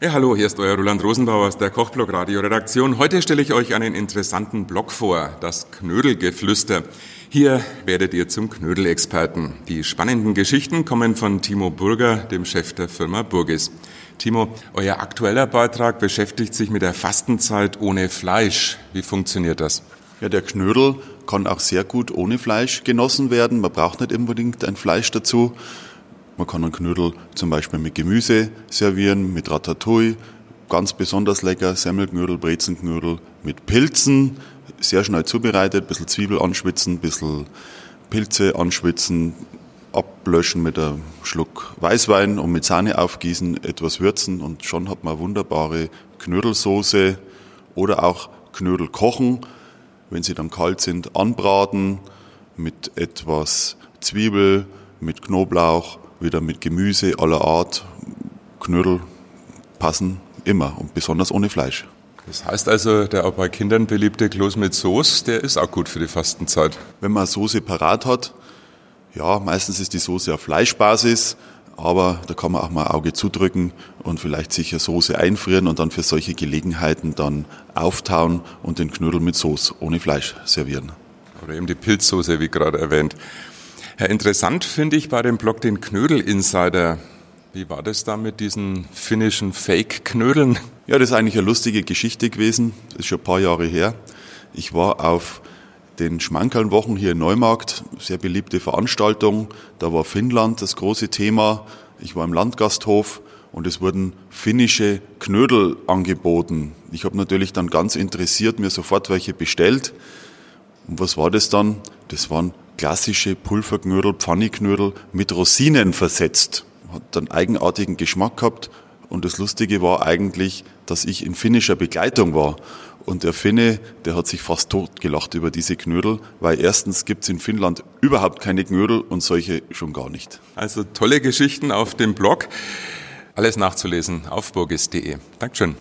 Ja, hallo, hier ist euer Roland Rosenbauer aus der Kochblog Radio Redaktion. Heute stelle ich euch einen interessanten Blog vor, das Knödelgeflüster. Hier werdet ihr zum Knödelexperten. Die spannenden Geschichten kommen von Timo Burger, dem Chef der Firma Burgis. Timo, euer aktueller Beitrag beschäftigt sich mit der Fastenzeit ohne Fleisch. Wie funktioniert das? Ja, der Knödel kann auch sehr gut ohne Fleisch genossen werden. Man braucht nicht unbedingt ein Fleisch dazu. Man kann einen Knödel zum Beispiel mit Gemüse servieren, mit Ratatouille, ganz besonders lecker, Semmelknödel, Brezenknödel mit Pilzen, sehr schnell zubereitet, ein bisschen Zwiebel anschwitzen, ein bisschen Pilze anschwitzen, ablöschen mit einem Schluck Weißwein und mit Sahne aufgießen, etwas würzen und schon hat man wunderbare Knödelsoße oder auch Knödel kochen, wenn sie dann kalt sind, anbraten mit etwas Zwiebel, mit Knoblauch wieder mit Gemüse aller Art, Knödel passen immer und besonders ohne Fleisch. Das heißt also, der auch bei Kindern beliebte Kloß mit Soße, der ist auch gut für die Fastenzeit. Wenn man Soße parat hat, ja, meistens ist die Soße auf Fleischbasis, aber da kann man auch mal Auge zudrücken und vielleicht sicher Soße einfrieren und dann für solche Gelegenheiten dann auftauen und den Knödel mit Soße ohne Fleisch servieren. Oder eben die Pilzsoße, wie gerade erwähnt. Ja, interessant finde ich bei dem Blog den Knödel-Insider. Wie war das da mit diesen finnischen Fake-Knödeln? Ja, das ist eigentlich eine lustige Geschichte gewesen. Das ist schon ein paar Jahre her. Ich war auf den Schmankerlwochen hier in Neumarkt, sehr beliebte Veranstaltung. Da war Finnland das große Thema. Ich war im Landgasthof und es wurden finnische Knödel angeboten. Ich habe natürlich dann ganz interessiert mir sofort welche bestellt. Und was war das dann? Das waren klassische Pulverknödel, Pfanneknödel mit Rosinen versetzt. Hat einen eigenartigen Geschmack gehabt. Und das Lustige war eigentlich, dass ich in finnischer Begleitung war. Und der Finne, der hat sich fast totgelacht über diese Knödel, weil erstens gibt's in Finnland überhaupt keine Knödel und solche schon gar nicht. Also tolle Geschichten auf dem Blog. Alles nachzulesen auf burgis.de. Dankeschön.